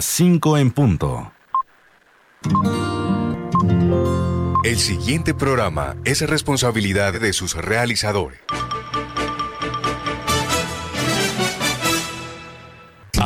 las 5 en punto. El siguiente programa es responsabilidad de sus realizadores.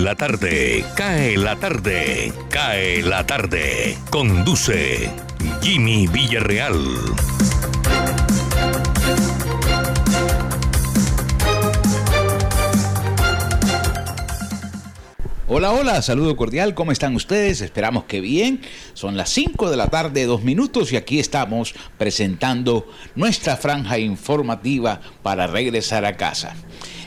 La tarde, cae la tarde, cae la tarde. Conduce Jimmy Villarreal. Hola, hola, saludo cordial, ¿cómo están ustedes? Esperamos que bien. Son las 5 de la tarde, dos minutos, y aquí estamos presentando nuestra franja informativa para regresar a casa.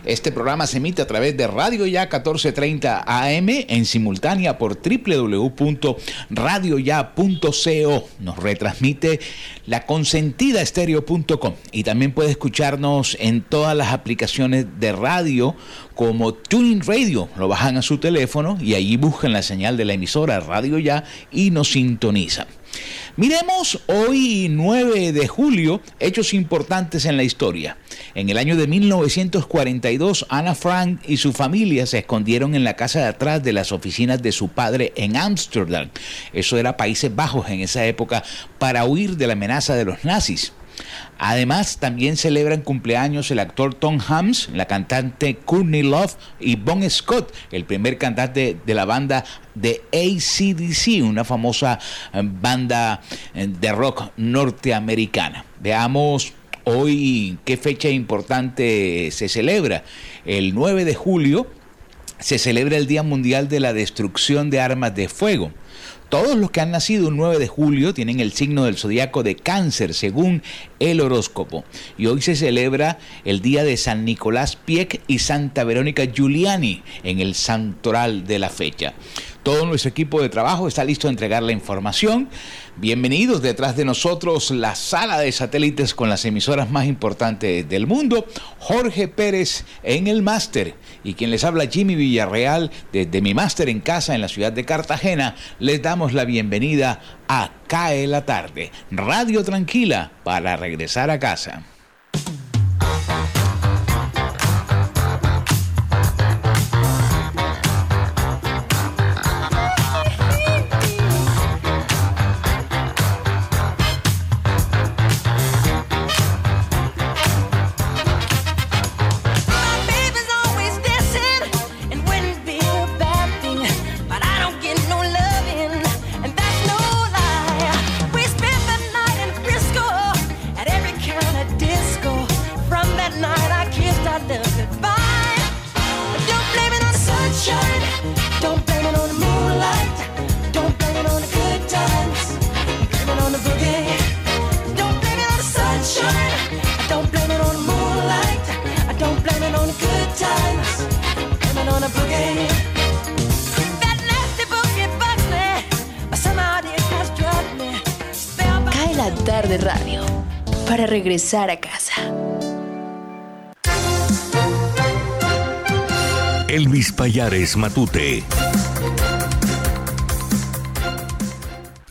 Este programa se emite a través de Radio Ya 1430 AM en simultánea por www.radioya.co. Nos retransmite la consentida estereo.com y también puede escucharnos en todas las aplicaciones de radio como Tuning Radio. Lo bajan a su teléfono y allí buscan la señal de la emisora Radio Ya y nos sintonizan. Miremos hoy 9 de julio hechos importantes en la historia. En el año de 1942, Anna Frank y su familia se escondieron en la casa de atrás de las oficinas de su padre en Ámsterdam. Eso era Países Bajos en esa época para huir de la amenaza de los nazis. Además, también celebran cumpleaños el actor Tom Hanks, la cantante Courtney Love y Bon Scott, el primer cantante de la banda de ACDC, una famosa eh, banda eh, de rock norteamericana. Veamos hoy qué fecha importante se celebra. El 9 de julio se celebra el Día Mundial de la Destrucción de Armas de Fuego. Todos los que han nacido un 9 de julio tienen el signo del zodiaco de cáncer, según el horóscopo. Y hoy se celebra el día de San Nicolás Pieck y Santa Verónica Giuliani en el santoral de la fecha. Todo nuestro equipo de trabajo está listo a entregar la información. Bienvenidos detrás de nosotros la sala de satélites con las emisoras más importantes del mundo. Jorge Pérez en el máster y quien les habla Jimmy Villarreal desde mi máster en casa en la ciudad de Cartagena. Les damos la bienvenida a Cae la tarde, radio tranquila para regresar a casa. De radio para regresar a casa. Elvis Payares Matute.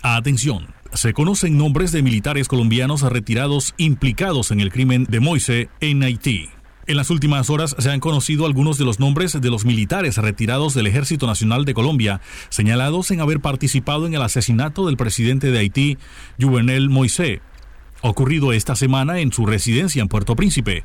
Atención. Se conocen nombres de militares colombianos retirados implicados en el crimen de Moise en Haití. En las últimas horas se han conocido algunos de los nombres de los militares retirados del Ejército Nacional de Colombia, señalados en haber participado en el asesinato del presidente de Haití, Juvenel Moisés, ocurrido esta semana en su residencia en Puerto Príncipe.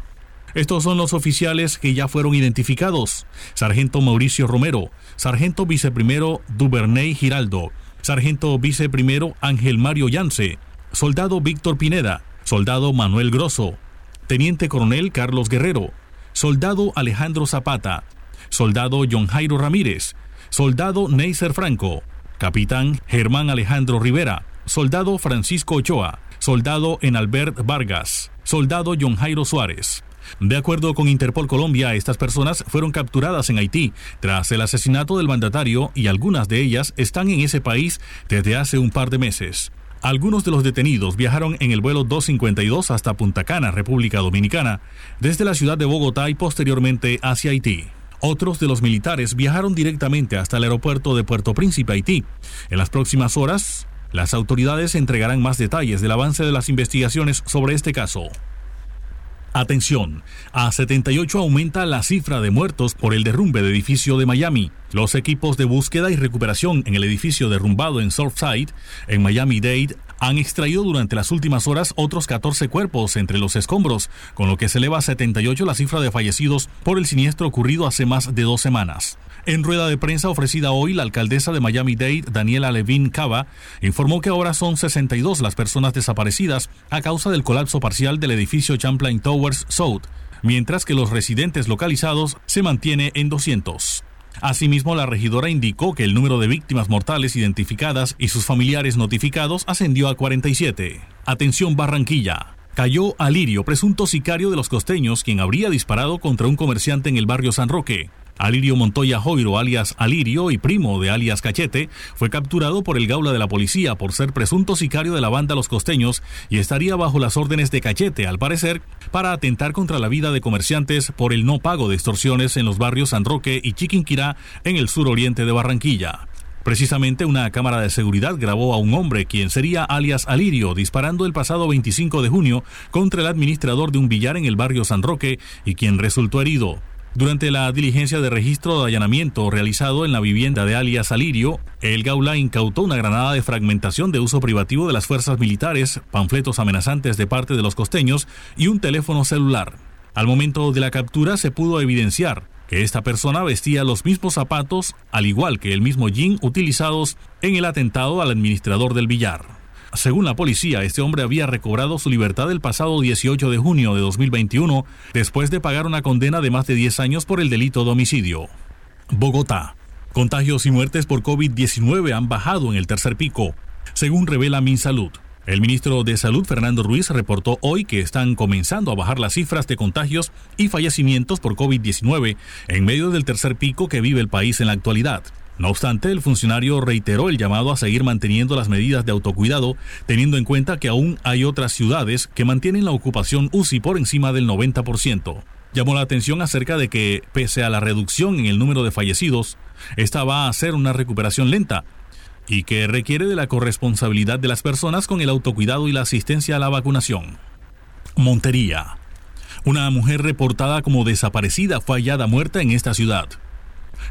Estos son los oficiales que ya fueron identificados. Sargento Mauricio Romero, Sargento Viceprimero Duvernay Giraldo, Sargento Viceprimero Ángel Mario Yance, Soldado Víctor Pineda, Soldado Manuel Grosso, Teniente Coronel Carlos Guerrero, Soldado Alejandro Zapata, Soldado John Jairo Ramírez, Soldado Neiser Franco, Capitán Germán Alejandro Rivera, Soldado Francisco Ochoa, Soldado Enalbert Vargas, Soldado John Jairo Suárez, De acuerdo con Interpol Colombia, estas personas fueron capturadas en Haití tras el asesinato del mandatario y algunas de ellas están en ese país desde hace un par de meses. Algunos de los detenidos viajaron en el vuelo 252 hasta Punta Cana, República Dominicana, desde la ciudad de Bogotá y posteriormente hacia Haití. Otros de los militares viajaron directamente hasta el aeropuerto de Puerto Príncipe, Haití. En las próximas horas, las autoridades entregarán más detalles del avance de las investigaciones sobre este caso. Atención, a 78 aumenta la cifra de muertos por el derrumbe del edificio de Miami. Los equipos de búsqueda y recuperación en el edificio derrumbado en Surfside, en Miami-Dade, han extraído durante las últimas horas otros 14 cuerpos entre los escombros, con lo que se eleva a 78 la cifra de fallecidos por el siniestro ocurrido hace más de dos semanas. En rueda de prensa ofrecida hoy, la alcaldesa de Miami-Dade, Daniela Levine Cava, informó que ahora son 62 las personas desaparecidas a causa del colapso parcial del edificio Champlain Towers South, mientras que los residentes localizados se mantiene en 200. Asimismo, la regidora indicó que el número de víctimas mortales identificadas y sus familiares notificados ascendió a 47. Atención Barranquilla. Cayó Alirio, presunto sicario de los costeños, quien habría disparado contra un comerciante en el barrio San Roque. Alirio Montoya Joiro, alias Alirio y primo de alias Cachete, fue capturado por el Gaula de la policía por ser presunto sicario de la banda Los Costeños y estaría bajo las órdenes de Cachete, al parecer, para atentar contra la vida de comerciantes por el no pago de extorsiones en los barrios San Roque y Chiquinquirá en el suroriente de Barranquilla. Precisamente una cámara de seguridad grabó a un hombre, quien sería alias Alirio, disparando el pasado 25 de junio contra el administrador de un billar en el barrio San Roque y quien resultó herido. Durante la diligencia de registro de allanamiento realizado en la vivienda de alias Alirio, el Gaula incautó una granada de fragmentación de uso privativo de las fuerzas militares, panfletos amenazantes de parte de los costeños y un teléfono celular. Al momento de la captura se pudo evidenciar que esta persona vestía los mismos zapatos, al igual que el mismo jean utilizados en el atentado al administrador del billar. Según la policía, este hombre había recobrado su libertad el pasado 18 de junio de 2021 después de pagar una condena de más de 10 años por el delito de homicidio. Bogotá. Contagios y muertes por COVID-19 han bajado en el tercer pico, según revela MinSalud. El ministro de Salud, Fernando Ruiz, reportó hoy que están comenzando a bajar las cifras de contagios y fallecimientos por COVID-19 en medio del tercer pico que vive el país en la actualidad. No obstante, el funcionario reiteró el llamado a seguir manteniendo las medidas de autocuidado, teniendo en cuenta que aún hay otras ciudades que mantienen la ocupación UCI por encima del 90%. Llamó la atención acerca de que, pese a la reducción en el número de fallecidos, esta va a ser una recuperación lenta y que requiere de la corresponsabilidad de las personas con el autocuidado y la asistencia a la vacunación. Montería. Una mujer reportada como desaparecida fue hallada muerta en esta ciudad.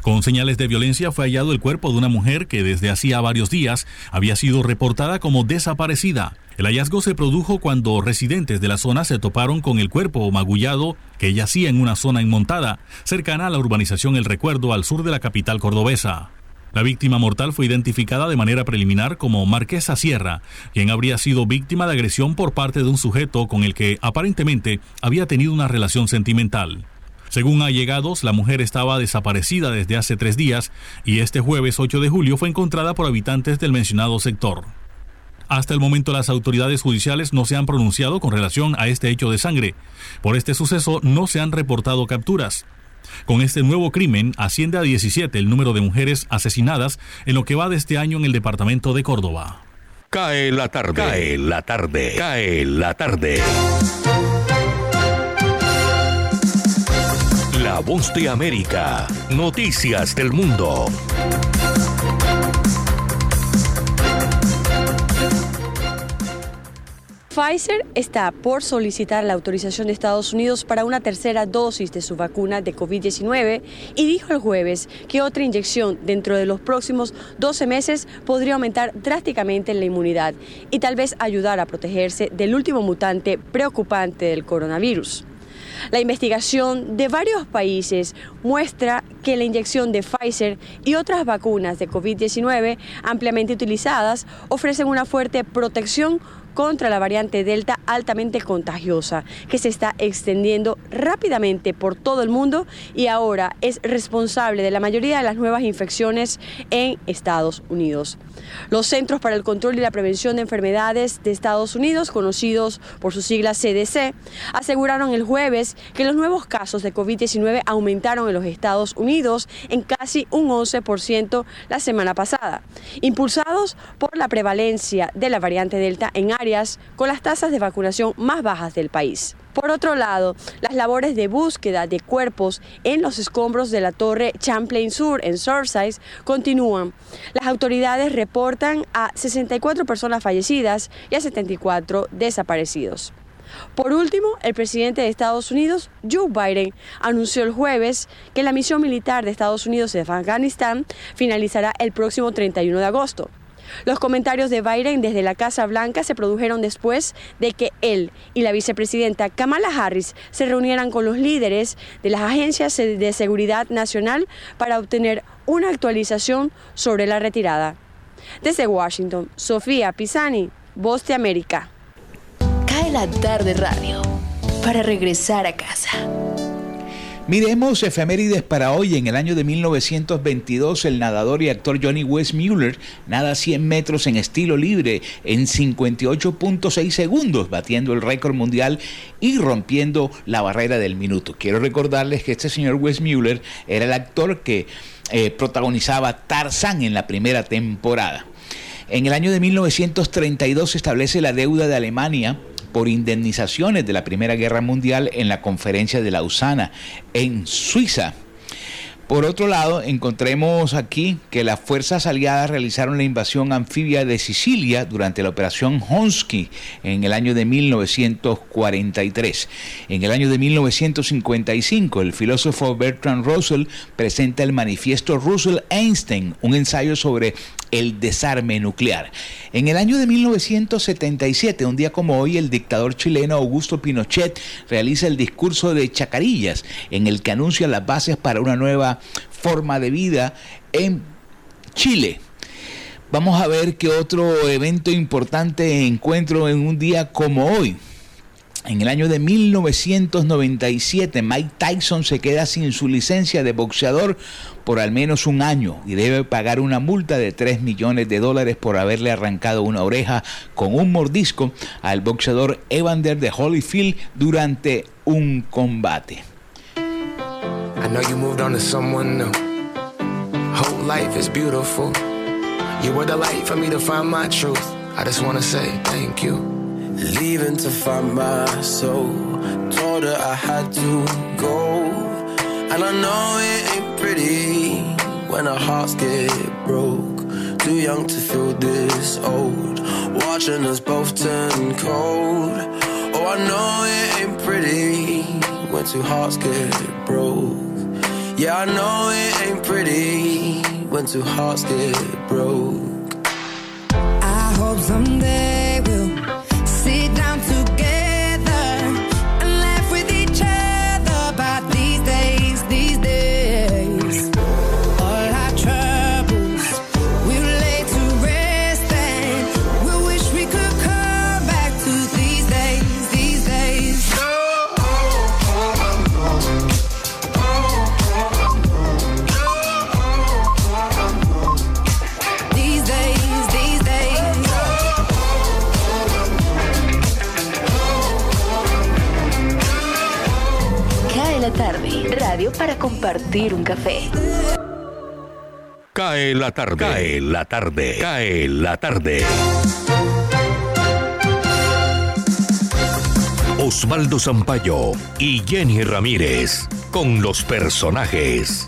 Con señales de violencia fue hallado el cuerpo de una mujer que desde hacía varios días había sido reportada como desaparecida. El hallazgo se produjo cuando residentes de la zona se toparon con el cuerpo magullado que yacía en una zona inmontada, cercana a la urbanización El Recuerdo al sur de la capital cordobesa. La víctima mortal fue identificada de manera preliminar como Marquesa Sierra, quien habría sido víctima de agresión por parte de un sujeto con el que aparentemente había tenido una relación sentimental. Según allegados, la mujer estaba desaparecida desde hace tres días y este jueves 8 de julio fue encontrada por habitantes del mencionado sector. Hasta el momento las autoridades judiciales no se han pronunciado con relación a este hecho de sangre. Por este suceso no se han reportado capturas. Con este nuevo crimen asciende a 17 el número de mujeres asesinadas en lo que va de este año en el departamento de Córdoba. Cae la tarde. Cae la tarde. Cae la tarde. La voz de América. Noticias del mundo. Pfizer está por solicitar la autorización de Estados Unidos para una tercera dosis de su vacuna de COVID-19 y dijo el jueves que otra inyección dentro de los próximos 12 meses podría aumentar drásticamente la inmunidad y tal vez ayudar a protegerse del último mutante preocupante del coronavirus. La investigación de varios países muestra que la inyección de Pfizer y otras vacunas de COVID-19 ampliamente utilizadas ofrecen una fuerte protección contra la variante Delta altamente contagiosa que se está extendiendo rápidamente por todo el mundo y ahora es responsable de la mayoría de las nuevas infecciones en Estados Unidos. Los Centros para el Control y la Prevención de Enfermedades de Estados Unidos, conocidos por sus siglas CDC, aseguraron el jueves que los nuevos casos de COVID-19 aumentaron en los Estados Unidos en casi un 11% la semana pasada, impulsados por la prevalencia de la variante Delta en áreas con las tasas de vacunación más bajas del país. Por otro lado, las labores de búsqueda de cuerpos en los escombros de la torre Champlain Sur en Surfside continúan. Las autoridades reportan a 64 personas fallecidas y a 74 desaparecidos. Por último, el presidente de Estados Unidos, Joe Biden, anunció el jueves que la misión militar de Estados Unidos en Afganistán finalizará el próximo 31 de agosto. Los comentarios de Biden desde la Casa Blanca se produjeron después de que él y la vicepresidenta Kamala Harris se reunieran con los líderes de las agencias de seguridad nacional para obtener una actualización sobre la retirada. Desde Washington, Sofía Pisani, Voz de América. Cae la tarde radio para regresar a casa. Miremos efemérides para hoy. En el año de 1922, el nadador y actor Johnny Westmuller nada 100 metros en estilo libre en 58.6 segundos, batiendo el récord mundial y rompiendo la barrera del minuto. Quiero recordarles que este señor Westmuller era el actor que eh, protagonizaba Tarzan en la primera temporada. En el año de 1932 se establece la deuda de Alemania por indemnizaciones de la Primera Guerra Mundial en la conferencia de Lausana, en Suiza. Por otro lado, encontremos aquí que las fuerzas aliadas realizaron la invasión anfibia de Sicilia durante la operación Honsky en el año de 1943. En el año de 1955, el filósofo Bertrand Russell presenta el manifiesto Russell-Einstein, un ensayo sobre el desarme nuclear. En el año de 1977, un día como hoy, el dictador chileno Augusto Pinochet realiza el discurso de Chacarillas, en el que anuncia las bases para una nueva forma de vida en Chile. Vamos a ver qué otro evento importante encuentro en un día como hoy. En el año de 1997, Mike Tyson se queda sin su licencia de boxeador por al menos un año y debe pagar una multa de 3 millones de dólares por haberle arrancado una oreja con un mordisco al boxeador Evander de Holyfield durante un combate. I know you moved on to someone new. Whole life is beautiful. You were the light for me to find my truth. Just wanna say thank you. Leaving to find my soul. Told her I had to go. And I know it ain't pretty when our hearts get broke. Too young to feel this old. Watching us both turn cold. Oh, I know it ain't pretty when two hearts get broke. Yeah, I know it ain't pretty when two hearts get broke. I hope someday para compartir un café. Cae la tarde. Cae la tarde. Cae la tarde. Osvaldo Zampayo y Jenny Ramírez con los personajes.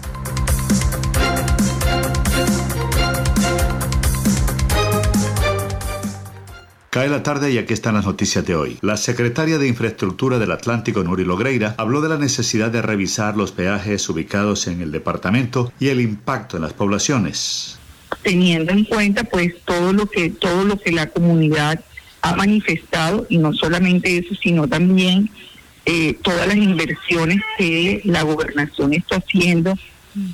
Cae la tarde y aquí están las noticias de hoy. La secretaria de Infraestructura del Atlántico, Nuri Logreira, habló de la necesidad de revisar los peajes ubicados en el departamento y el impacto en las poblaciones. Teniendo en cuenta pues todo lo que todo lo que la comunidad ha manifestado y no solamente eso, sino también eh, todas las inversiones que la gobernación está haciendo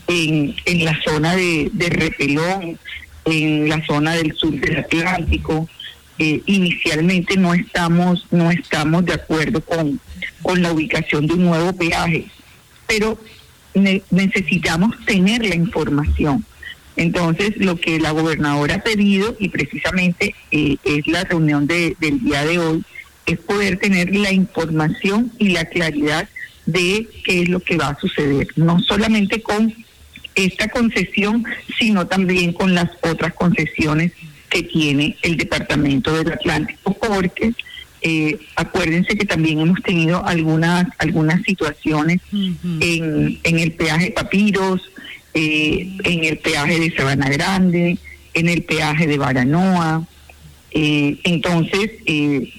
en, en la zona de, de Repelón, en la zona del sur del Atlántico, eh, inicialmente no estamos, no estamos de acuerdo con, con la ubicación de un nuevo peaje, pero necesitamos tener la información. Entonces, lo que la gobernadora ha pedido, y precisamente eh, es la reunión de, del día de hoy, es poder tener la información y la claridad de qué es lo que va a suceder, no solamente con esta concesión, sino también con las otras concesiones que tiene el Departamento del Atlántico, porque eh, acuérdense que también hemos tenido algunas algunas situaciones en, en el peaje Papiros, eh, en el peaje de Sabana Grande, en el peaje de Baranoa. Eh, entonces,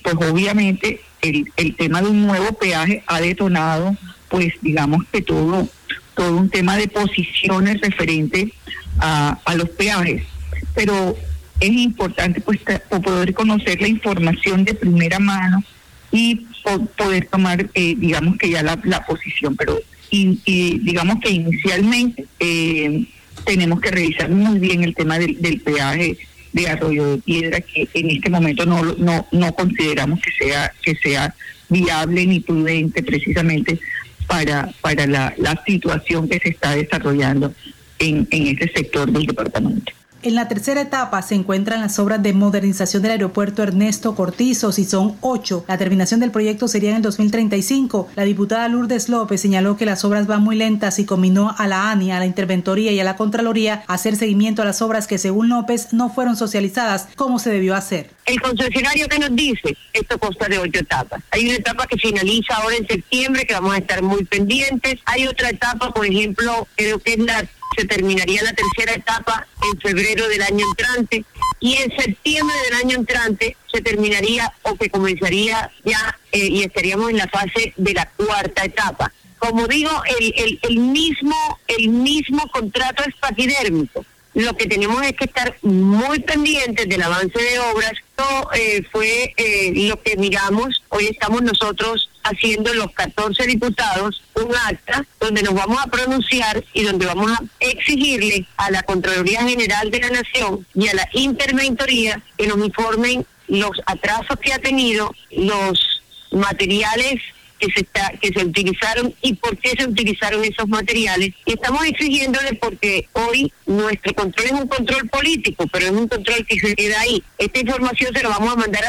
pues obviamente el, el tema de un nuevo peaje ha detonado, pues digamos que todo todo un tema de posiciones referente a, a los peajes. Pero es importante pues poder conocer la información de primera mano y poder tomar eh, digamos que ya la, posición pero y, digamos que inicialmente eh, tenemos que revisar muy bien el tema del, peaje de Arroyo de Piedra que en este momento no no no consideramos que sea que sea viable ni prudente precisamente para para la, la situación que se está desarrollando en, en este sector del departamento. En la tercera etapa se encuentran las obras de modernización del aeropuerto Ernesto Cortizo, y son ocho. La terminación del proyecto sería en el 2035. La diputada Lourdes López señaló que las obras van muy lentas y combinó a la ANI, a la Interventoría y a la Contraloría hacer seguimiento a las obras que según López no fueron socializadas como se debió hacer. El concesionario que nos dice, esto consta de ocho etapas. Hay una etapa que finaliza ahora en septiembre, que vamos a estar muy pendientes. Hay otra etapa, por ejemplo, creo que es la se terminaría la tercera etapa en febrero del año entrante y en septiembre del año entrante se terminaría o que comenzaría ya eh, y estaríamos en la fase de la cuarta etapa. Como digo, el, el, mismo el mismo contrato es paquidérmico lo que tenemos es que estar muy pendientes del avance de obras. Esto eh, fue eh, lo que miramos. Hoy estamos nosotros haciendo los 14 diputados un acta donde nos vamos a pronunciar y donde vamos a exigirle a la Contraloría General de la Nación y a la Interventoría que nos informen los atrasos que ha tenido, los materiales que se está, que se utilizaron y por qué se utilizaron esos materiales. Y estamos exigiéndole porque hoy nuestro control es un control político, pero es un control que se queda ahí. Esta información se la vamos a mandar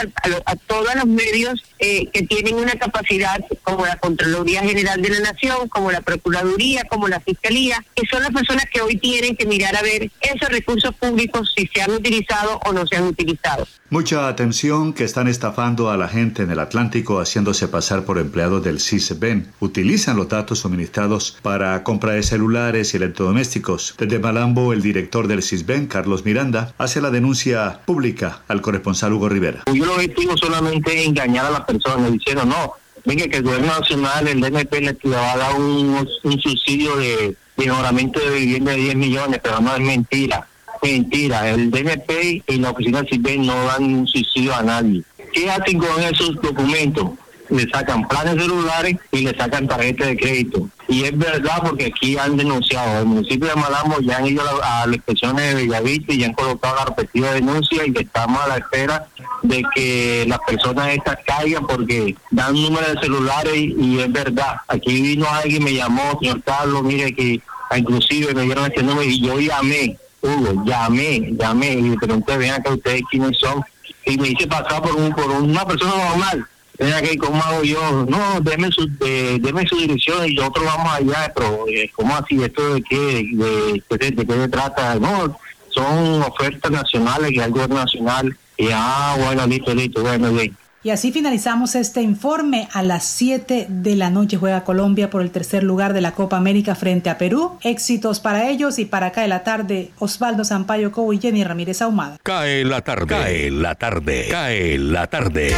a, todos los medios eh, que tienen una capacidad, como la Contraloría General de la Nación, como la Procuraduría, como la Fiscalía, que son las personas que hoy tienen que mirar a ver esos recursos públicos si se han utilizado o no se han utilizado. Mucha atención que están estafando a la gente en el Atlántico haciéndose pasar por empleados del CISBEN. Utilizan los datos suministrados para compra de celulares y electrodomésticos. Desde Malambo, el director del CISBEN, Carlos Miranda, hace la denuncia pública al corresponsal Hugo Rivera. Yo lo objetivo solamente engañar a las personas diciendo no, venga que el gobierno nacional, el DNP le va a dar un, subsidio de mejoramiento de vivienda de 10 millones, pero no es mentira Mentira, el DNP y la oficina CIBEN no dan un subsidio a nadie. ¿Qué hacen con esos documentos? Le sacan planes celulares y le sacan tarjetas de crédito. Y es verdad porque aquí han denunciado. El municipio de Malambo ya han ido a, las inspecciones de Bellavista y ya han colocado la respectiva denuncia y estamos a la espera de que las personas estas caigan porque dan números de celulares y, es verdad. Aquí vino alguien, me llamó, señor Carlos, mire que inclusive me dieron este número y yo llamé Hugo, llamé, llamé y le pregunté, ven acá ustedes quiénes son. Y me hice pasar por un por una persona normal. Ven acá, ¿cómo hago yo? No, déme su, de, su dirección y nosotros vamos allá, pero eh, ¿cómo así? ¿Esto de qué? ¿De, de, de, qué se trata? No, son ofertas nacionales que hay gobierno nacional. Y ah, bueno, listo, listo, bueno, bien. Y así finalizamos este informe. A las 7 de la noche juega Colombia por el tercer lugar de la Copa América frente a Perú. Éxitos para ellos y para Cae la tarde, Osvaldo Sampaio Cobo y Jenny Ramírez Ahumada. Cae la tarde, cae la tarde, cae la tarde.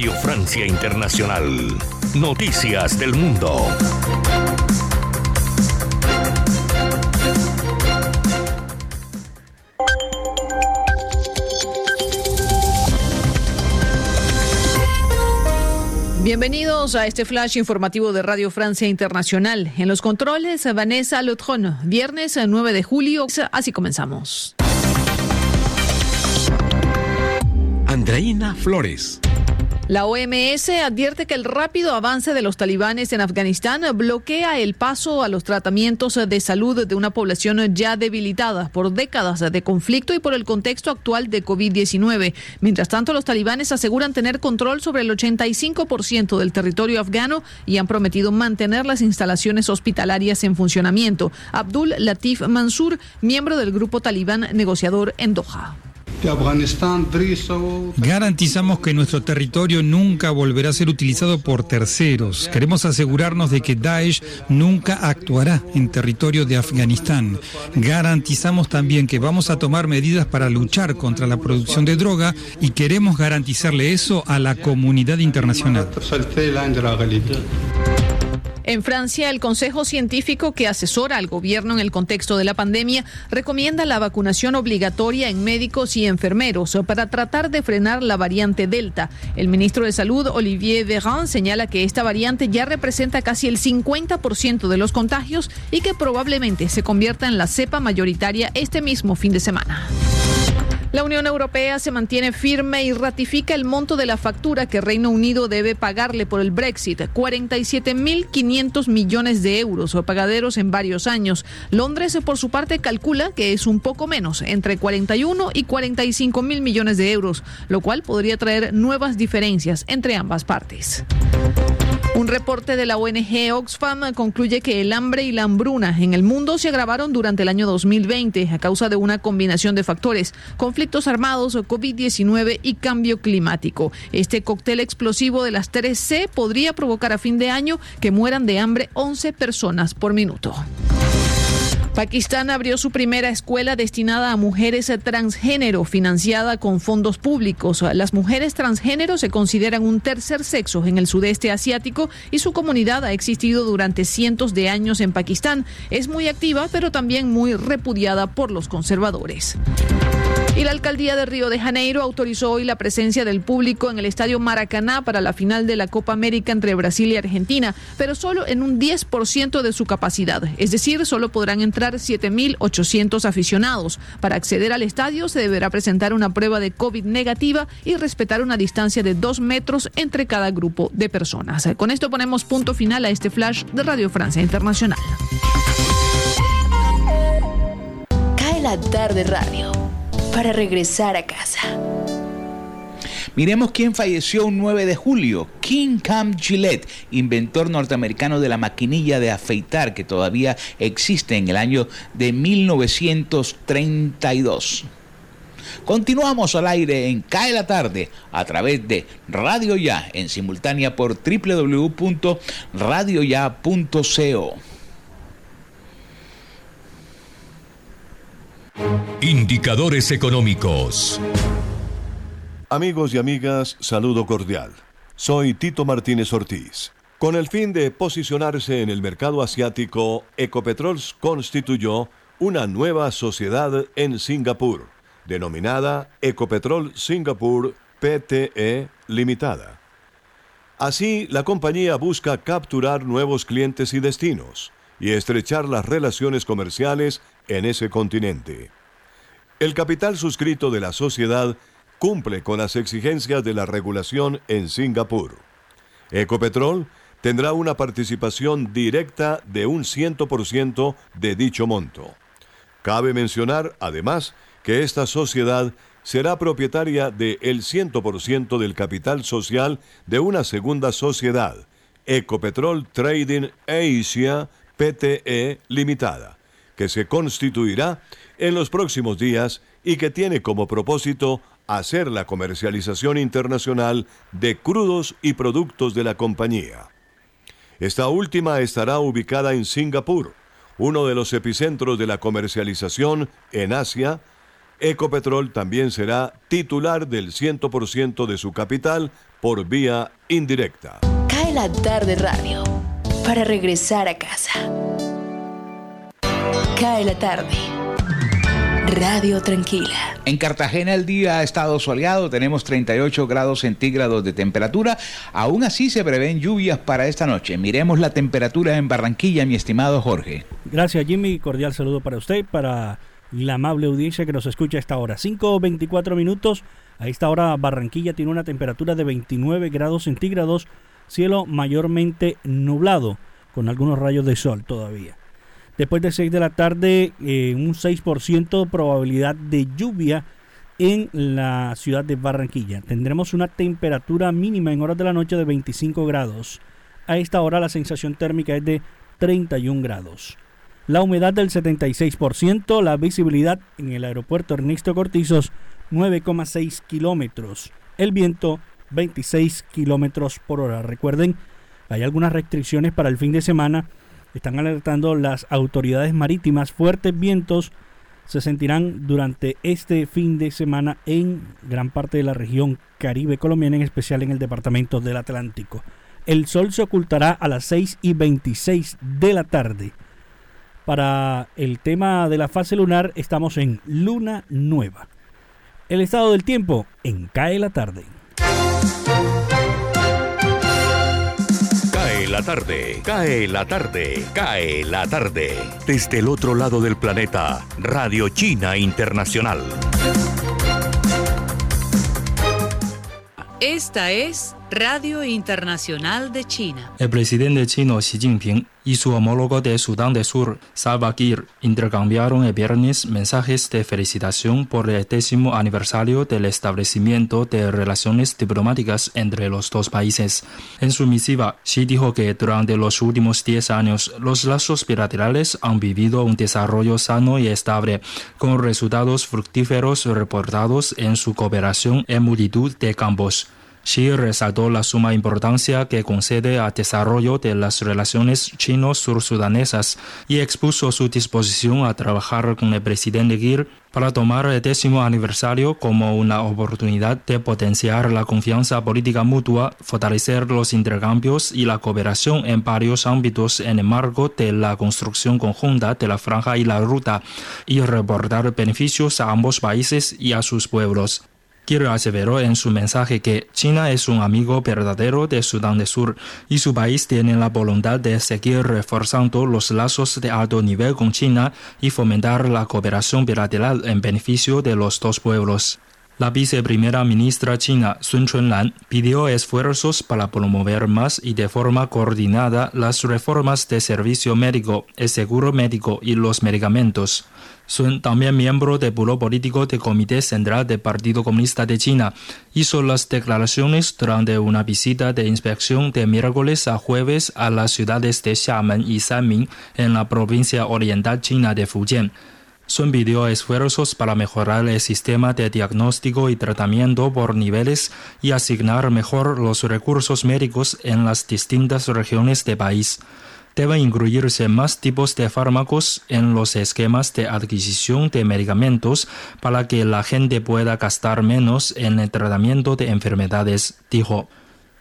Radio Francia Internacional. Noticias del Mundo. Bienvenidos a este flash informativo de Radio Francia Internacional. En los controles, Vanessa Lotron. Viernes 9 de julio. Así comenzamos. Andreina Flores. La OMS advierte que el rápido avance de los talibanes en Afganistán bloquea el paso a los tratamientos de salud de una población ya debilitada por décadas de conflicto y por el contexto actual de COVID-19. Mientras tanto, los talibanes aseguran tener control sobre el 85% del territorio afgano y han prometido mantener las instalaciones hospitalarias en funcionamiento. Abdul Latif Mansur, miembro del grupo talibán negociador en Doha. Garantizamos que nuestro territorio nunca volverá a ser utilizado por terceros. Queremos asegurarnos de que Daesh nunca actuará en territorio de Afganistán. Garantizamos también que vamos a tomar medidas para luchar contra la producción de droga y queremos garantizarle eso a la comunidad internacional. En Francia, el Consejo Científico que asesora al gobierno en el contexto de la pandemia recomienda la vacunación obligatoria en médicos y enfermeros para tratar de frenar la variante Delta. El ministro de Salud, Olivier Véran, señala que esta variante ya representa casi el 50% de los contagios y que probablemente se convierta en la cepa mayoritaria este mismo fin de semana. La Unión Europea se mantiene firme y ratifica el monto de la factura que Reino Unido debe pagarle por el Brexit, 47.500 millones de euros o pagaderos en varios años. Londres, por su parte, calcula que es un poco menos, entre 41 y 45 mil millones de euros, lo cual podría traer nuevas diferencias entre ambas partes. Reporte de la ONG Oxfam concluye que el hambre y la hambruna en el mundo se agravaron durante el año 2020 a causa de una combinación de factores, conflictos armados, COVID-19 y cambio climático. Este cóctel explosivo de las 3C podría provocar a fin de año que mueran de hambre 11 personas por minuto. Pakistán abrió su primera escuela destinada a mujeres transgénero, financiada con fondos públicos. Las mujeres transgénero se consideran un tercer sexo en el sudeste asiático y su comunidad ha existido durante cientos de años en Pakistán. Es muy activa, pero también muy repudiada por los conservadores. Y la alcaldía de Río de Janeiro autorizó hoy la presencia del público en el estadio Maracaná para la final de la Copa América entre Brasil y Argentina, pero solo en un 10% de su capacidad. Es decir, solo podrán entrar 7.800 aficionados. Para acceder al estadio se deberá presentar una prueba de COVID negativa y respetar una distancia de dos metros entre cada grupo de personas. Con esto ponemos punto final a este flash de Radio Francia Internacional. Cae la tarde radio para regresar a casa. Miremos quién falleció un 9 de julio. King Cam Gillette, inventor norteamericano de la maquinilla de afeitar que todavía existe en el año de 1932. Continuamos al aire en Cae la Tarde a través de Radio Ya en simultánea por www.radioya.co. Indicadores económicos. Amigos y amigas, saludo cordial. Soy Tito Martínez Ortiz. Con el fin de posicionarse en el mercado asiático, Ecopetrol constituyó una nueva sociedad en Singapur, denominada Ecopetrol Singapur PTE Limitada. Así, la compañía busca capturar nuevos clientes y destinos y estrechar las relaciones comerciales en ese continente. El capital suscrito de la sociedad cumple con las exigencias de la regulación en Singapur. Ecopetrol tendrá una participación directa de un 100% de dicho monto. Cabe mencionar, además, que esta sociedad será propietaria del el 100% del capital social de una segunda sociedad, Ecopetrol Trading Asia PTE Limitada, que se constituirá en los próximos días y que tiene como propósito hacer la comercialización internacional de crudos y productos de la compañía. Esta última estará ubicada en Singapur, uno de los epicentros de la comercialización en Asia. Ecopetrol también será titular del 100% de su capital por vía indirecta. Cae la tarde radio para regresar a casa. Cae la tarde Radio Tranquila. En Cartagena el día ha estado soleado, tenemos 38 grados centígrados de temperatura. Aún así se prevén lluvias para esta noche. Miremos la temperatura en Barranquilla, mi estimado Jorge. Gracias Jimmy, cordial saludo para usted, para la amable audiencia que nos escucha a esta hora. 5.24 minutos. A esta hora Barranquilla tiene una temperatura de 29 grados centígrados, cielo mayormente nublado, con algunos rayos de sol todavía. Después de 6 de la tarde, eh, un 6% probabilidad de lluvia en la ciudad de Barranquilla. Tendremos una temperatura mínima en horas de la noche de 25 grados. A esta hora la sensación térmica es de 31 grados. La humedad del 76%, la visibilidad en el aeropuerto Ernesto Cortizos 9,6 kilómetros. El viento 26 kilómetros por hora. Recuerden, hay algunas restricciones para el fin de semana están alertando las autoridades marítimas. Fuertes vientos se sentirán durante este fin de semana en gran parte de la región caribe colombiana, en especial en el departamento del Atlántico. El sol se ocultará a las 6 y 26 de la tarde. Para el tema de la fase lunar estamos en luna nueva. El estado del tiempo en Cae la tarde. La tarde, cae la tarde, cae la tarde. Desde el otro lado del planeta, Radio China Internacional. Esta es Radio Internacional de China. El presidente chino Xi Jinping y su homólogo de Sudán del Sur, Salva Kiir, intercambiaron el viernes mensajes de felicitación por el décimo aniversario del establecimiento de relaciones diplomáticas entre los dos países. En su misiva, Xi dijo que durante los últimos 10 años los lazos bilaterales han vivido un desarrollo sano y estable, con resultados fructíferos reportados en su cooperación en multitud de campos. Xi resaltó la suma importancia que concede al desarrollo de las relaciones chino-sursudanesas y expuso su disposición a trabajar con el presidente Gir para tomar el décimo aniversario como una oportunidad de potenciar la confianza política mutua, fortalecer los intercambios y la cooperación en varios ámbitos en el marco de la construcción conjunta de la franja y la ruta y reportar beneficios a ambos países y a sus pueblos. Kiir aseveró en su mensaje que China es un amigo verdadero de Sudán del Sur y su país tiene la voluntad de seguir reforzando los lazos de alto nivel con China y fomentar la cooperación bilateral en beneficio de los dos pueblos. La viceprimera ministra china Sun Chunlan pidió esfuerzos para promover más y de forma coordinada las reformas de servicio médico, el seguro médico y los medicamentos. Sun, también miembro del Buró Político del Comité Central del Partido Comunista de China, hizo las declaraciones durante una visita de inspección de miércoles a jueves a las ciudades de Xiamen y Sanmin en la provincia oriental china de Fujian. Sun pidió esfuerzos para mejorar el sistema de diagnóstico y tratamiento por niveles y asignar mejor los recursos médicos en las distintas regiones del país deben incluirse más tipos de fármacos en los esquemas de adquisición de medicamentos para que la gente pueda gastar menos en el tratamiento de enfermedades, dijo.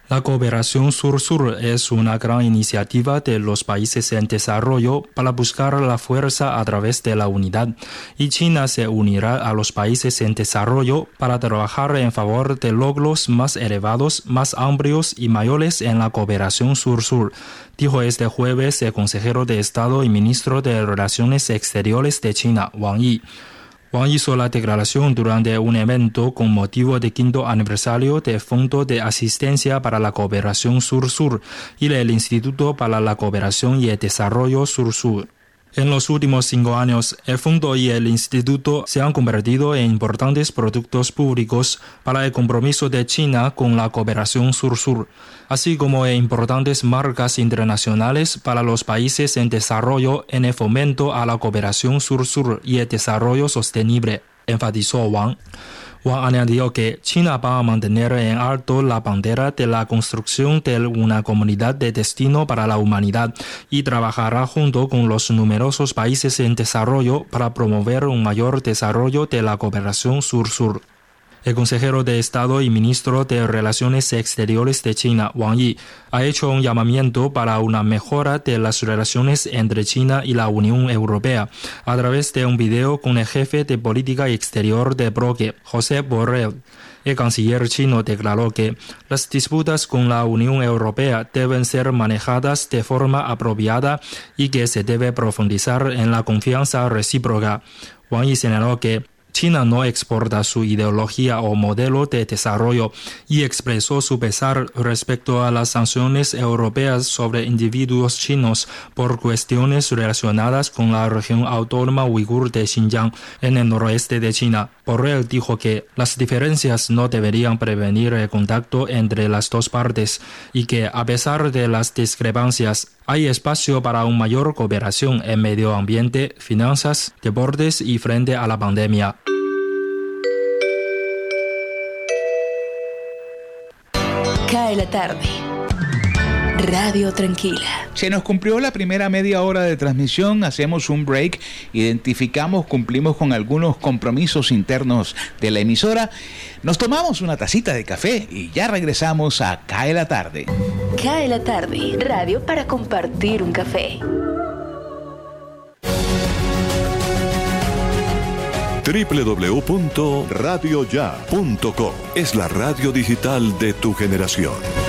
La cooperación sur-sur es una gran iniciativa de los países en desarrollo para buscar la fuerza a través de la unidad y China se unirá a los países en desarrollo para trabajar en favor de logros más elevados, más amplios y mayores en la cooperación sur-sur, dijo este jueves el consejero de Estado y ministro de Relaciones Exteriores de China, Wang Yi. Wang hizo la declaración durante un evento con motivo del quinto aniversario del Fondo de Asistencia para la Cooperación Sur-Sur y del Instituto para la Cooperación y el Desarrollo Sur-Sur. En los últimos cinco años, el fondo y el instituto se han convertido en importantes productos públicos para el compromiso de China con la cooperación sur-sur, así como en importantes marcas internacionales para los países en desarrollo en el fomento a la cooperación sur-sur y el desarrollo sostenible, enfatizó Wang. Wang añadió que China va a mantener en alto la bandera de la construcción de una comunidad de destino para la humanidad y trabajará junto con los numerosos países en desarrollo para promover un mayor desarrollo de la cooperación sur-sur. El consejero de Estado y ministro de Relaciones Exteriores de China, Wang Yi, ha hecho un llamamiento para una mejora de las relaciones entre China y la Unión Europea a través de un video con el jefe de política exterior de bloque, José Borrell. El canciller chino declaró que las disputas con la Unión Europea deben ser manejadas de forma apropiada y que se debe profundizar en la confianza recíproca. Wang Yi señaló que China no exporta su ideología o modelo de desarrollo y expresó su pesar respecto a las sanciones europeas sobre individuos chinos por cuestiones relacionadas con la región autónoma uigur de Xinjiang en el noroeste de China. Borrell dijo que las diferencias no deberían prevenir el contacto entre las dos partes y que a pesar de las discrepancias hay espacio para una mayor cooperación en medio ambiente, finanzas, deportes y frente a la pandemia. Cae la tarde. Radio Tranquila. Se nos cumplió la primera media hora de transmisión, hacemos un break, identificamos, cumplimos con algunos compromisos internos de la emisora, nos tomamos una tacita de café y ya regresamos a Cae la tarde. Cae la tarde. Radio para compartir un café. www.radioya.com es la radio digital de tu generación.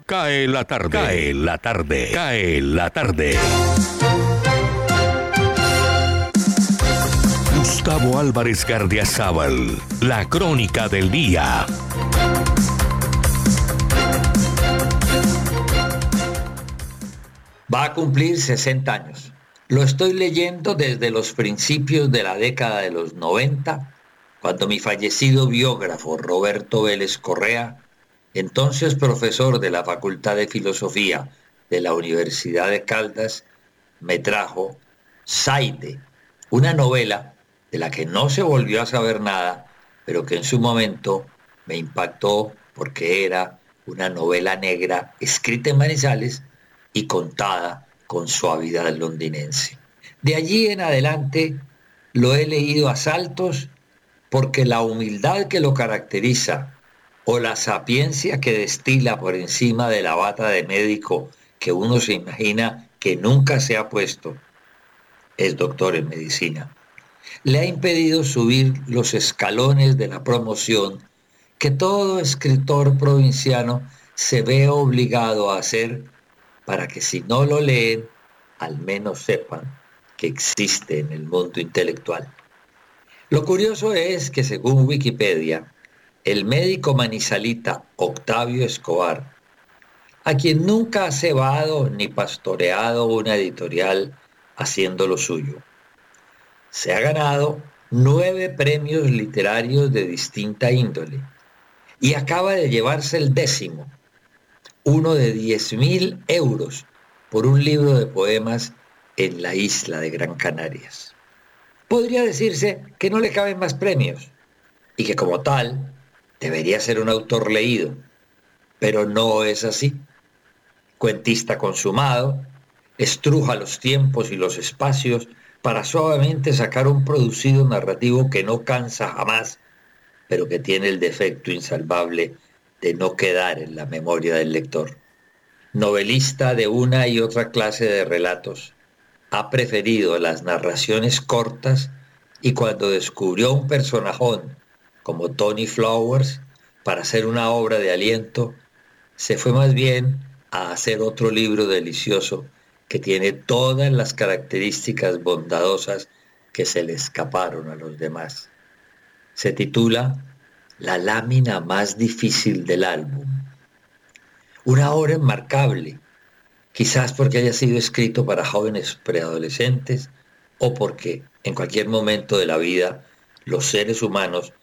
Cae la tarde. Cae la tarde. Cae la tarde. Gustavo Álvarez Gardiazabal, la crónica del día. Va a cumplir 60 años. Lo estoy leyendo desde los principios de la década de los 90, cuando mi fallecido biógrafo Roberto Vélez Correa, entonces profesor de la Facultad de Filosofía de la Universidad de Caldas, me trajo Saide, una novela de la que no se volvió a saber nada, pero que en su momento me impactó porque era una novela negra escrita en Manizales y contada con suavidad londinense. De allí en adelante lo he leído a saltos porque la humildad que lo caracteriza o la sapiencia que destila por encima de la bata de médico que uno se imagina que nunca se ha puesto, es doctor en medicina, le ha impedido subir los escalones de la promoción que todo escritor provinciano se ve obligado a hacer para que si no lo leen, al menos sepan que existe en el mundo intelectual. Lo curioso es que según Wikipedia, el médico manizalita Octavio Escobar, a quien nunca ha cebado ni pastoreado una editorial haciendo lo suyo, se ha ganado nueve premios literarios de distinta índole y acaba de llevarse el décimo, uno de 10 mil euros por un libro de poemas en la isla de Gran Canarias. Podría decirse que no le caben más premios y que como tal debería ser un autor leído, pero no es así. Cuentista consumado, estruja los tiempos y los espacios para suavemente sacar un producido narrativo que no cansa jamás, pero que tiene el defecto insalvable de no quedar en la memoria del lector. Novelista de una y otra clase de relatos, ha preferido las narraciones cortas y cuando descubrió un personajón como Tony Flowers para hacer una obra de aliento, se fue más bien a hacer otro libro delicioso que tiene todas las características bondadosas que se le escaparon a los demás. Se titula La lámina más difícil del álbum. Una obra enmarcable, quizás porque haya sido escrito para jóvenes preadolescentes o porque en cualquier momento de la vida los seres humanos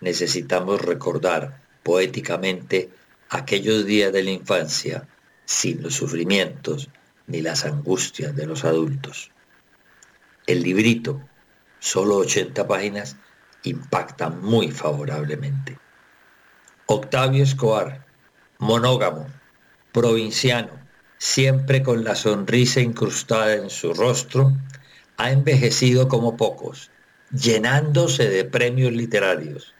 necesitamos recordar poéticamente aquellos días de la infancia sin los sufrimientos ni las angustias de los adultos. El librito, solo 80 páginas, impacta muy favorablemente. Octavio Escobar, monógamo, provinciano, siempre con la sonrisa incrustada en su rostro, ha envejecido como pocos, llenándose de premios literarios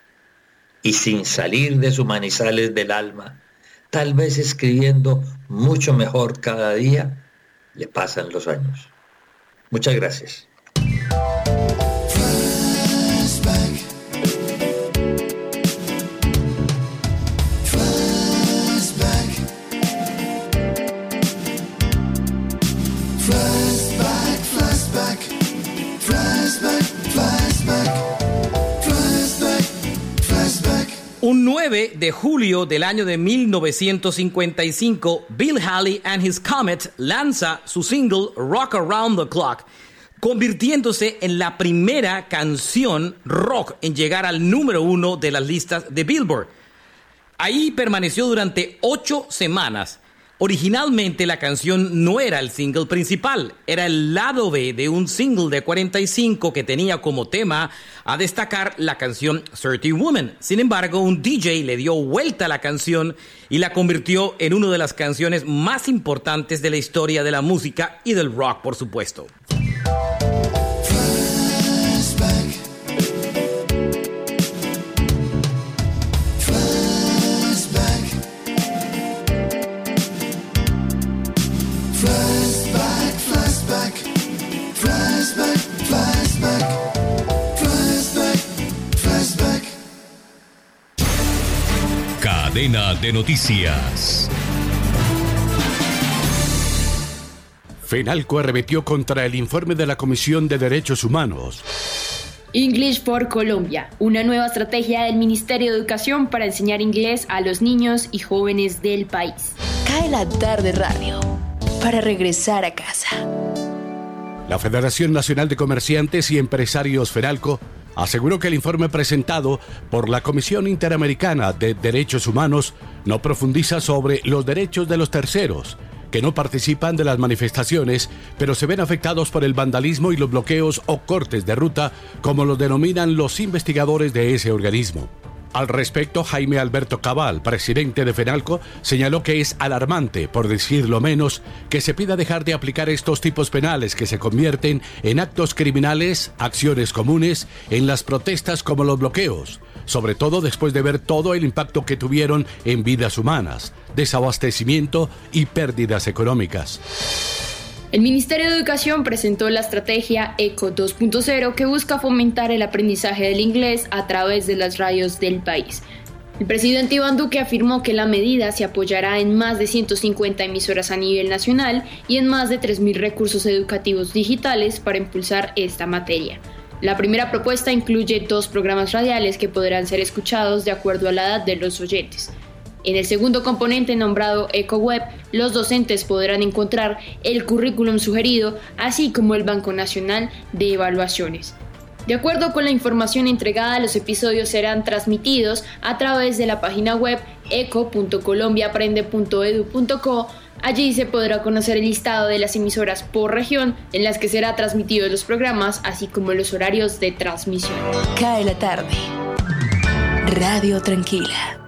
y sin salir de sus manizales del alma, tal vez escribiendo mucho mejor cada día le pasan los años. Muchas gracias. 9 de julio del año de 1955, Bill Haley and His Comet lanza su single Rock Around the Clock, convirtiéndose en la primera canción rock en llegar al número uno de las listas de Billboard. Ahí permaneció durante ocho semanas Originalmente la canción no era el single principal, era el lado B de un single de 45 que tenía como tema a destacar la canción 30 Woman. Sin embargo, un DJ le dio vuelta a la canción y la convirtió en una de las canciones más importantes de la historia de la música y del rock, por supuesto. Cadena de noticias. FENALCO arremetió contra el informe de la Comisión de Derechos Humanos. English for Colombia, una nueva estrategia del Ministerio de Educación para enseñar inglés a los niños y jóvenes del país. Cae la tarde radio para regresar a casa. La Federación Nacional de Comerciantes y Empresarios FENALCO aseguró que el informe presentado por la Comisión Interamericana de Derechos Humanos no profundiza sobre los derechos de los terceros, que no participan de las manifestaciones, pero se ven afectados por el vandalismo y los bloqueos o cortes de ruta, como lo denominan los investigadores de ese organismo. Al respecto, Jaime Alberto Cabal, presidente de FENALCO, señaló que es alarmante, por decirlo menos, que se pida dejar de aplicar estos tipos penales que se convierten en actos criminales, acciones comunes, en las protestas como los bloqueos, sobre todo después de ver todo el impacto que tuvieron en vidas humanas, desabastecimiento y pérdidas económicas. El Ministerio de Educación presentó la estrategia ECO 2.0 que busca fomentar el aprendizaje del inglés a través de las radios del país. El presidente Iván Duque afirmó que la medida se apoyará en más de 150 emisoras a nivel nacional y en más de 3.000 recursos educativos digitales para impulsar esta materia. La primera propuesta incluye dos programas radiales que podrán ser escuchados de acuerdo a la edad de los oyentes. En el segundo componente nombrado EcoWeb, los docentes podrán encontrar el currículum sugerido, así como el Banco Nacional de Evaluaciones. De acuerdo con la información entregada, los episodios serán transmitidos a través de la página web eco.colombiaprende.edu.co. Allí se podrá conocer el listado de las emisoras por región en las que será transmitidos los programas, así como los horarios de transmisión. Cae la tarde. Radio Tranquila.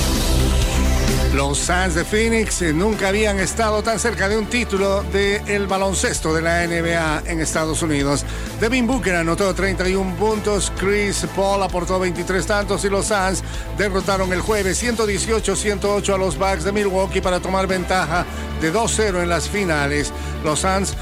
Los Suns de Phoenix nunca habían estado tan cerca de un título del baloncesto de la NBA en Estados Unidos. Devin Booker anotó 31 puntos, Chris Paul aportó 23 tantos y los Suns derrotaron el jueves 118-108 a los Bucks de Milwaukee para tomar ventaja de 2-0 en las finales. Los Suns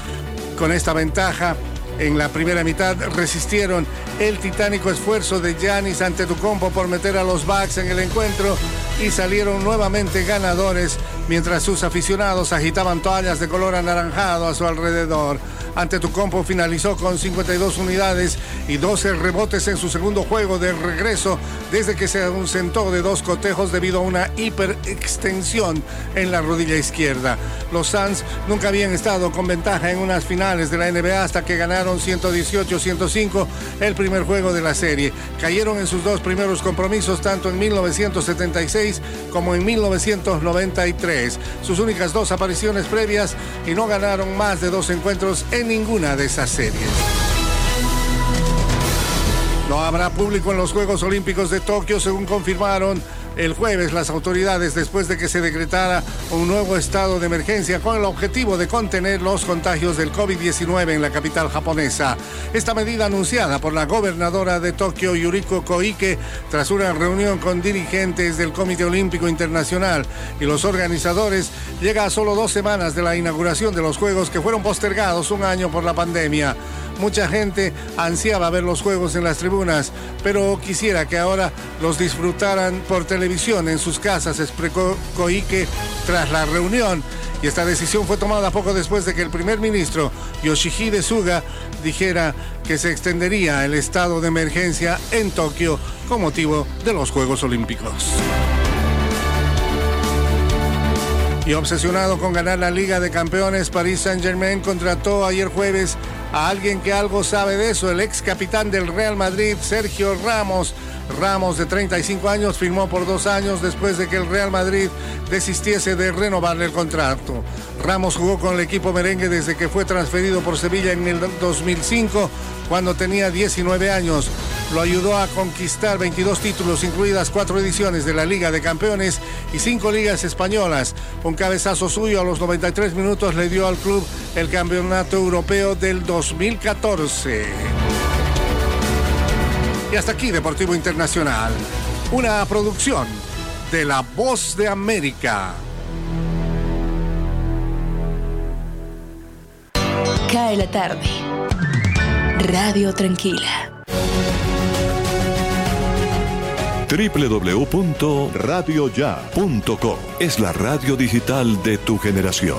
con esta ventaja en la primera mitad resistieron el titánico esfuerzo de Giannis ante Tucompo por meter a los Bucks en el encuentro y salieron nuevamente ganadores mientras sus aficionados agitaban toallas de color anaranjado a su alrededor. Ante Tucompo finalizó con 52 unidades y 12 rebotes en su segundo juego de regreso desde que se ausentó de dos cotejos debido a una hiperextensión en la rodilla izquierda. Los Suns nunca habían estado con ventaja en unas finales de la NBA hasta que ganaron 118-105 el primer juego de la serie. Cayeron en sus dos primeros compromisos tanto en 1976 como en 1993. Sus únicas dos apariciones previas y no ganaron más de dos encuentros en ninguna de esas series. No habrá público en los Juegos Olímpicos de Tokio, según confirmaron el jueves las autoridades después de que se decretara un nuevo estado de emergencia con el objetivo de contener los contagios del COVID-19 en la capital japonesa. Esta medida anunciada por la gobernadora de Tokio, Yuriko Koike, tras una reunión con dirigentes del Comité Olímpico Internacional y los organizadores, llega a solo dos semanas de la inauguración de los Juegos que fueron postergados un año por la pandemia. Mucha gente ansiaba ver los juegos en las tribunas, pero quisiera que ahora los disfrutaran por televisión en sus casas, explicó Koike tras la reunión. Y esta decisión fue tomada poco después de que el primer ministro Yoshihide Suga dijera que se extendería el estado de emergencia en Tokio con motivo de los Juegos Olímpicos. Y obsesionado con ganar la Liga de Campeones, Paris Saint-Germain contrató ayer jueves a alguien que algo sabe de eso, el ex capitán del Real Madrid, Sergio Ramos. Ramos, de 35 años, firmó por dos años después de que el Real Madrid desistiese de renovarle el contrato. Ramos jugó con el equipo merengue desde que fue transferido por Sevilla en el 2005, cuando tenía 19 años. Lo ayudó a conquistar 22 títulos, incluidas cuatro ediciones de la Liga de Campeones y cinco ligas españolas. Un cabezazo suyo a los 93 minutos le dio al club el Campeonato Europeo del 2014. Y hasta aquí Deportivo Internacional, una producción de La Voz de América. Cae la tarde. Radio Tranquila. www.radioya.com es la radio digital de tu generación.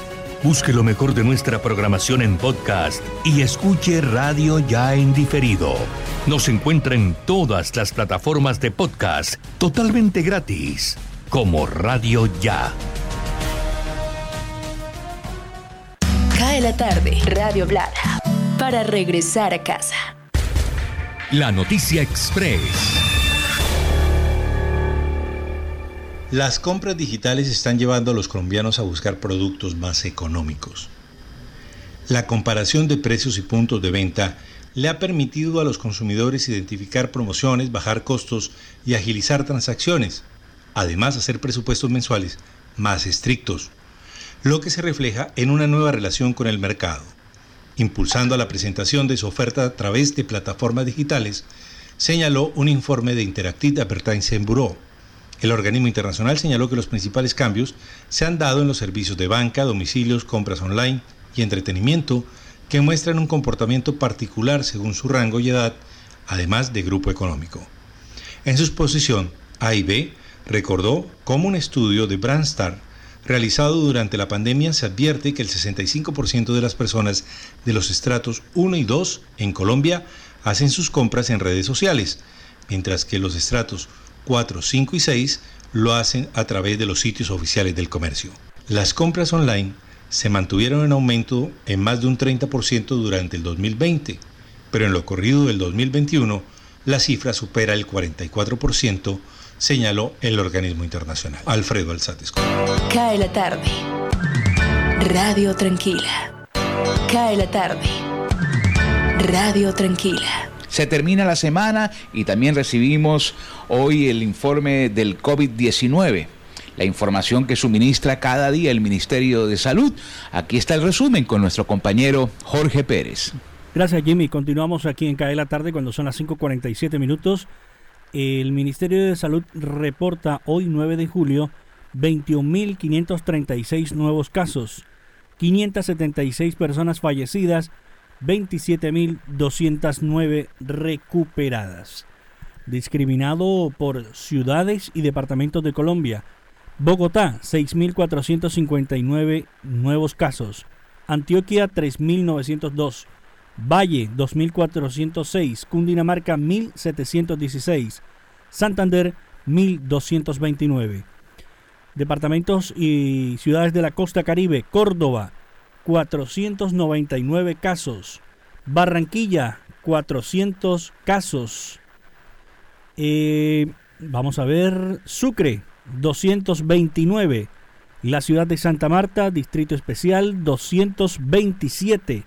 Busque lo mejor de nuestra programación en podcast y escuche Radio Ya en diferido. Nos encuentra en todas las plataformas de podcast totalmente gratis, como Radio Ya. Cae la tarde, Radio Blada, para regresar a casa. La noticia express. Las compras digitales están llevando a los colombianos a buscar productos más económicos. La comparación de precios y puntos de venta le ha permitido a los consumidores identificar promociones, bajar costos y agilizar transacciones, además hacer presupuestos mensuales más estrictos, lo que se refleja en una nueva relación con el mercado. Impulsando a la presentación de su oferta a través de plataformas digitales, señaló un informe de Interactive Advertising Bureau. El organismo internacional señaló que los principales cambios se han dado en los servicios de banca, domicilios, compras online y entretenimiento, que muestran un comportamiento particular según su rango y edad, además de grupo económico. En su exposición, A y B recordó cómo un estudio de Brandstar realizado durante la pandemia se advierte que el 65% de las personas de los estratos 1 y 2 en Colombia hacen sus compras en redes sociales, mientras que los estratos 4, 5 y 6 lo hacen a través de los sitios oficiales del comercio. Las compras online se mantuvieron en aumento en más de un 30% durante el 2020, pero en lo corrido del 2021 la cifra supera el 44%, señaló el organismo internacional. Alfredo Alzates. Cae la tarde. Radio Tranquila. Cae la tarde. Radio Tranquila. Se termina la semana y también recibimos hoy el informe del COVID-19 la información que suministra cada día el Ministerio de Salud. Aquí está el resumen con nuestro compañero Jorge Pérez. Gracias Jimmy. Continuamos aquí en CAE la tarde cuando son las 5.47 minutos. El Ministerio de Salud reporta hoy 9 de julio 21.536 nuevos casos, 576 personas fallecidas, 27.209 recuperadas. Discriminado por ciudades y departamentos de Colombia, Bogotá, 6.459 nuevos casos. Antioquia, 3.902. Valle, 2.406. Cundinamarca, 1.716. Santander, 1.229. Departamentos y ciudades de la costa caribe. Córdoba, 499 casos. Barranquilla, 400 casos. Eh, vamos a ver. Sucre, 229. La ciudad de Santa Marta, Distrito Especial, 227.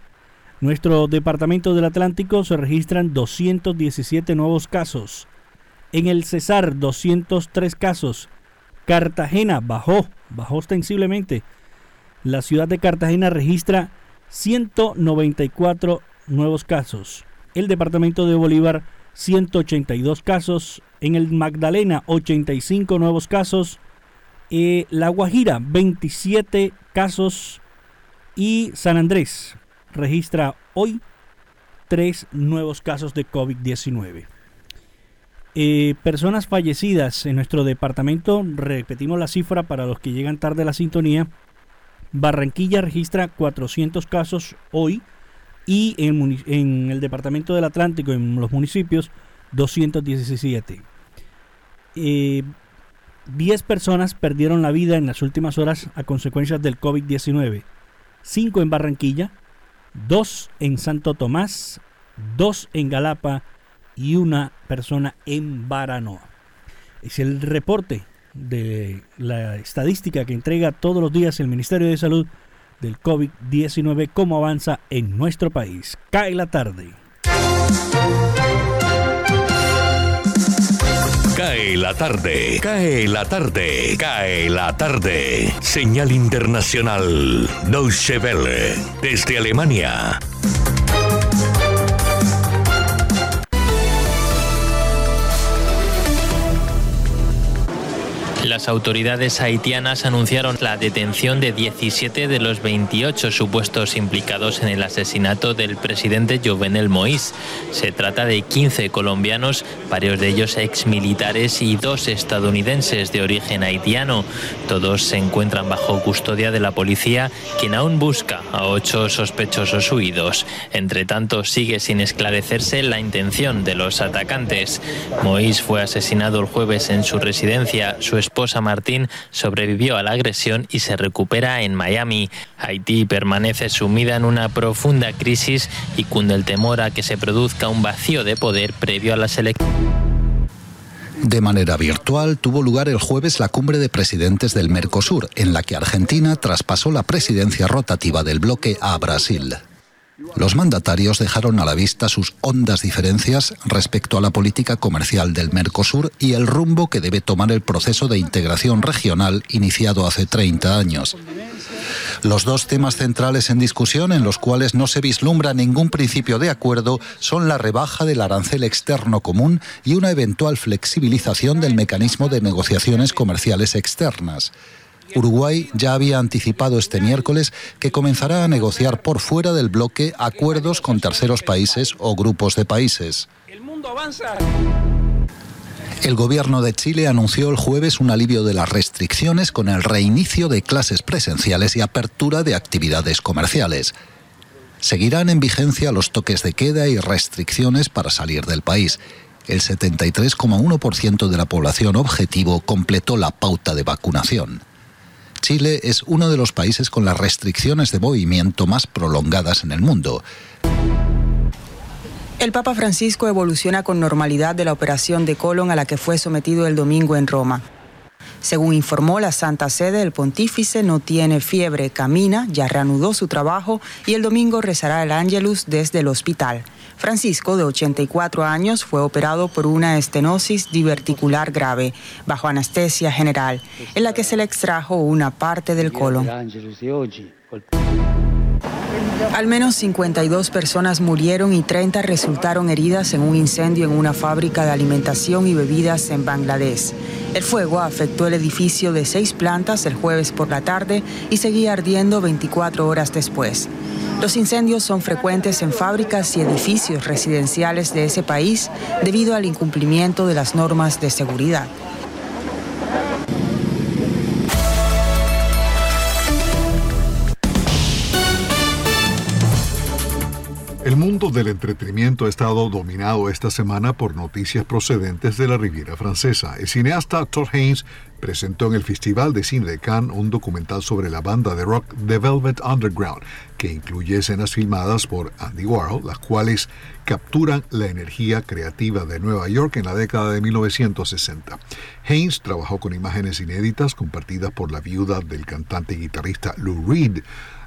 Nuestro departamento del Atlántico se registran 217 nuevos casos. En el Cesar, 203 casos. Cartagena bajó, bajó ostensiblemente. La ciudad de Cartagena registra 194 nuevos casos. El departamento de Bolívar, 182 casos. En el Magdalena, 85 nuevos casos. Eh, la Guajira, 27 casos. Y San Andrés registra hoy 3 nuevos casos de COVID-19. Eh, personas fallecidas en nuestro departamento, repetimos la cifra para los que llegan tarde a la sintonía. Barranquilla registra 400 casos hoy, y en, el departamento del Atlántico, en los municipios, 217. Eh, 10 personas perdieron la vida en las últimas horas a consecuencias del COVID-19. 5 en Barranquilla, 2 en Santo Tomás, 2 en Galapa y una persona en Baranoa. Es el reporte de la estadística que entrega todos los días el Ministerio de Salud del COVID-19, cómo avanza en nuestro país. Cae la tarde. Cae la tarde, cae la tarde, cae la tarde. Señal internacional, Deutsche Welle, desde Alemania. Las autoridades haitianas anunciaron la detención de 17 de los 28 supuestos implicados en el asesinato del presidente Jovenel Moïse. Se trata de 15 colombianos, varios de ellos exmilitares y dos estadounidenses de origen haitiano. Todos se encuentran bajo custodia de la policía, quien aún busca a ocho sospechosos huidos. Entre tanto, sigue sin esclarecerse la intención de los atacantes. Moïse fue asesinado el jueves en su residencia. Su esposa Martín sobrevivió a la agresión y se recupera en Miami. Haití permanece sumida en una profunda crisis y cunde el temor a que se produzca un vacío de poder previo a las elecciones. De manera virtual tuvo lugar el jueves la cumbre de presidentes del Mercosur, en la que Argentina traspasó la presidencia rotativa del bloque a Brasil. Los mandatarios dejaron a la vista sus hondas diferencias respecto a la política comercial del Mercosur y el rumbo que debe tomar el proceso de integración regional iniciado hace 30 años. Los dos temas centrales en discusión en los cuales no se vislumbra ningún principio de acuerdo son la rebaja del arancel externo común y una eventual flexibilización del mecanismo de negociaciones comerciales externas. Uruguay ya había anticipado este miércoles que comenzará a negociar por fuera del bloque acuerdos con terceros países o grupos de países. El gobierno de Chile anunció el jueves un alivio de las restricciones con el reinicio de clases presenciales y apertura de actividades comerciales. Seguirán en vigencia los toques de queda y restricciones para salir del país. El 73,1% de la población objetivo completó la pauta de vacunación. Chile es uno de los países con las restricciones de movimiento más prolongadas en el mundo. El Papa Francisco evoluciona con normalidad de la operación de colon a la que fue sometido el domingo en Roma. Según informó la Santa Sede, el pontífice no tiene fiebre, camina, ya reanudó su trabajo y el domingo rezará el Ángelus desde el hospital. Francisco, de 84 años, fue operado por una estenosis diverticular grave, bajo anestesia general, en la que se le extrajo una parte del colon. Al menos 52 personas murieron y 30 resultaron heridas en un incendio en una fábrica de alimentación y bebidas en Bangladesh. El fuego afectó el edificio de seis plantas el jueves por la tarde y seguía ardiendo 24 horas después. Los incendios son frecuentes en fábricas y edificios residenciales de ese país debido al incumplimiento de las normas de seguridad. Mundo del entretenimiento ha estado dominado esta semana por noticias procedentes de la Riviera Francesa. El cineasta Todd Haynes presentó en el Festival de Cine de Cannes un documental sobre la banda de rock The Velvet Underground, que incluye escenas filmadas por Andy Warhol, las cuales capturan la energía creativa de Nueva York en la década de 1960. Haynes trabajó con imágenes inéditas compartidas por la viuda del cantante y guitarrista Lou Reed,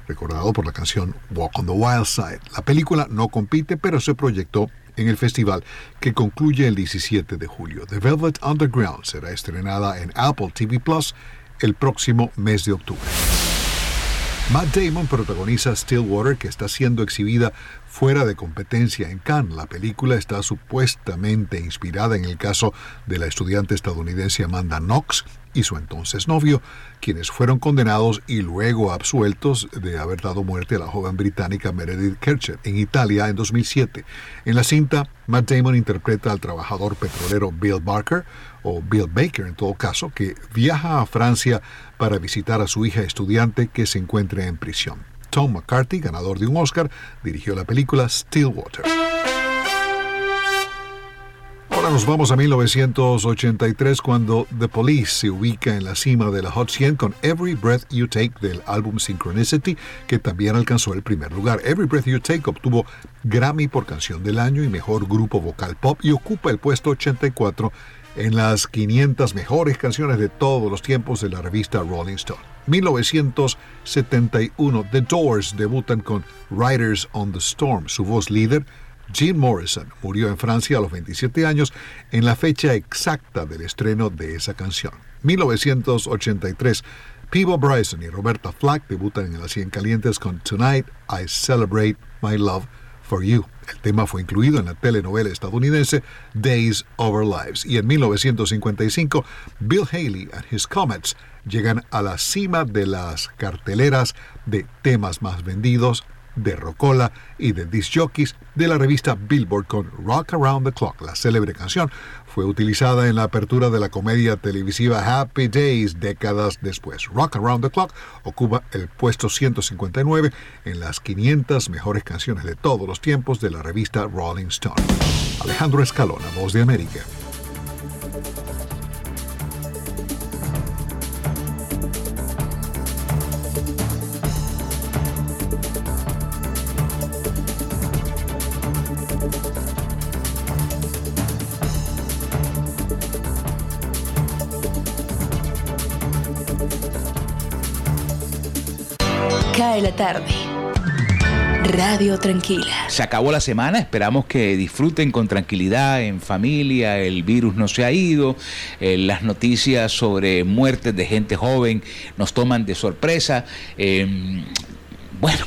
recordado por la canción Walk on the Wild Side. La película no compite, pero se proyectó en el festival que concluye el 17 de julio. The Velvet Underground será estrenada en Apple TV Plus el próximo mes de octubre. Matt Damon protagoniza Stillwater, que está siendo exhibida fuera de competencia en Cannes. La película está supuestamente inspirada en el caso de la estudiante estadounidense Amanda Knox y su entonces novio, quienes fueron condenados y luego absueltos de haber dado muerte a la joven británica Meredith Kercher en Italia en 2007. En la cinta, Matt Damon interpreta al trabajador petrolero Bill Barker, o Bill Baker en todo caso, que viaja a Francia para visitar a su hija estudiante que se encuentra en prisión. Tom McCarthy, ganador de un Oscar, dirigió la película Stillwater. Ahora nos vamos a 1983 cuando The Police se ubica en la cima de la Hot 100 con Every Breath You Take del álbum Synchronicity que también alcanzó el primer lugar. Every Breath You Take obtuvo Grammy por canción del año y mejor grupo vocal pop y ocupa el puesto 84 en las 500 mejores canciones de todos los tiempos de la revista Rolling Stone. 1971 The Doors debutan con Riders on the Storm, su voz líder Jim Morrison murió en Francia a los 27 años en la fecha exacta del estreno de esa canción. 1983, Peebo Bryson y Roberta Flack debutan en las 100 calientes con Tonight I Celebrate My Love for You. El tema fue incluido en la telenovela estadounidense Days Over Lives. Y en 1955, Bill Haley and His Comets llegan a la cima de las carteleras de temas más vendidos de Rocola y de disc jockeys de la revista Billboard con Rock Around the Clock. La célebre canción fue utilizada en la apertura de la comedia televisiva Happy Days décadas después. Rock Around the Clock ocupa el puesto 159 en las 500 mejores canciones de todos los tiempos de la revista Rolling Stone. Alejandro Escalona, Voz de América. Radio Tranquila. Se acabó la semana, esperamos que disfruten con tranquilidad en familia, el virus no se ha ido, eh, las noticias sobre muertes de gente joven nos toman de sorpresa. Eh, bueno,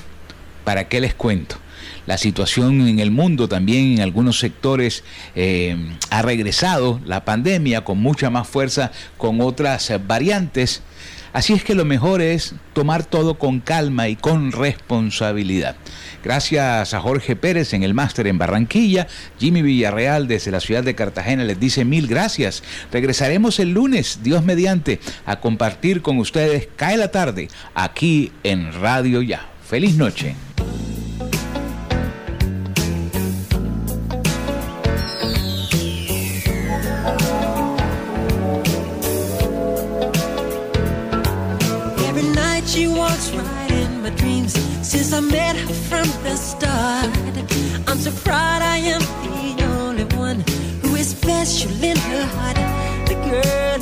¿para qué les cuento? La situación en el mundo también en algunos sectores eh, ha regresado, la pandemia con mucha más fuerza, con otras variantes. Así es que lo mejor es tomar todo con calma y con responsabilidad. Gracias a Jorge Pérez en el máster en Barranquilla, Jimmy Villarreal desde la ciudad de Cartagena les dice mil gracias. Regresaremos el lunes, Dios mediante, a compartir con ustedes Cae la tarde aquí en Radio Ya. Feliz noche. Met her from the start. I'm so proud I am the only one who is special in her heart. The girl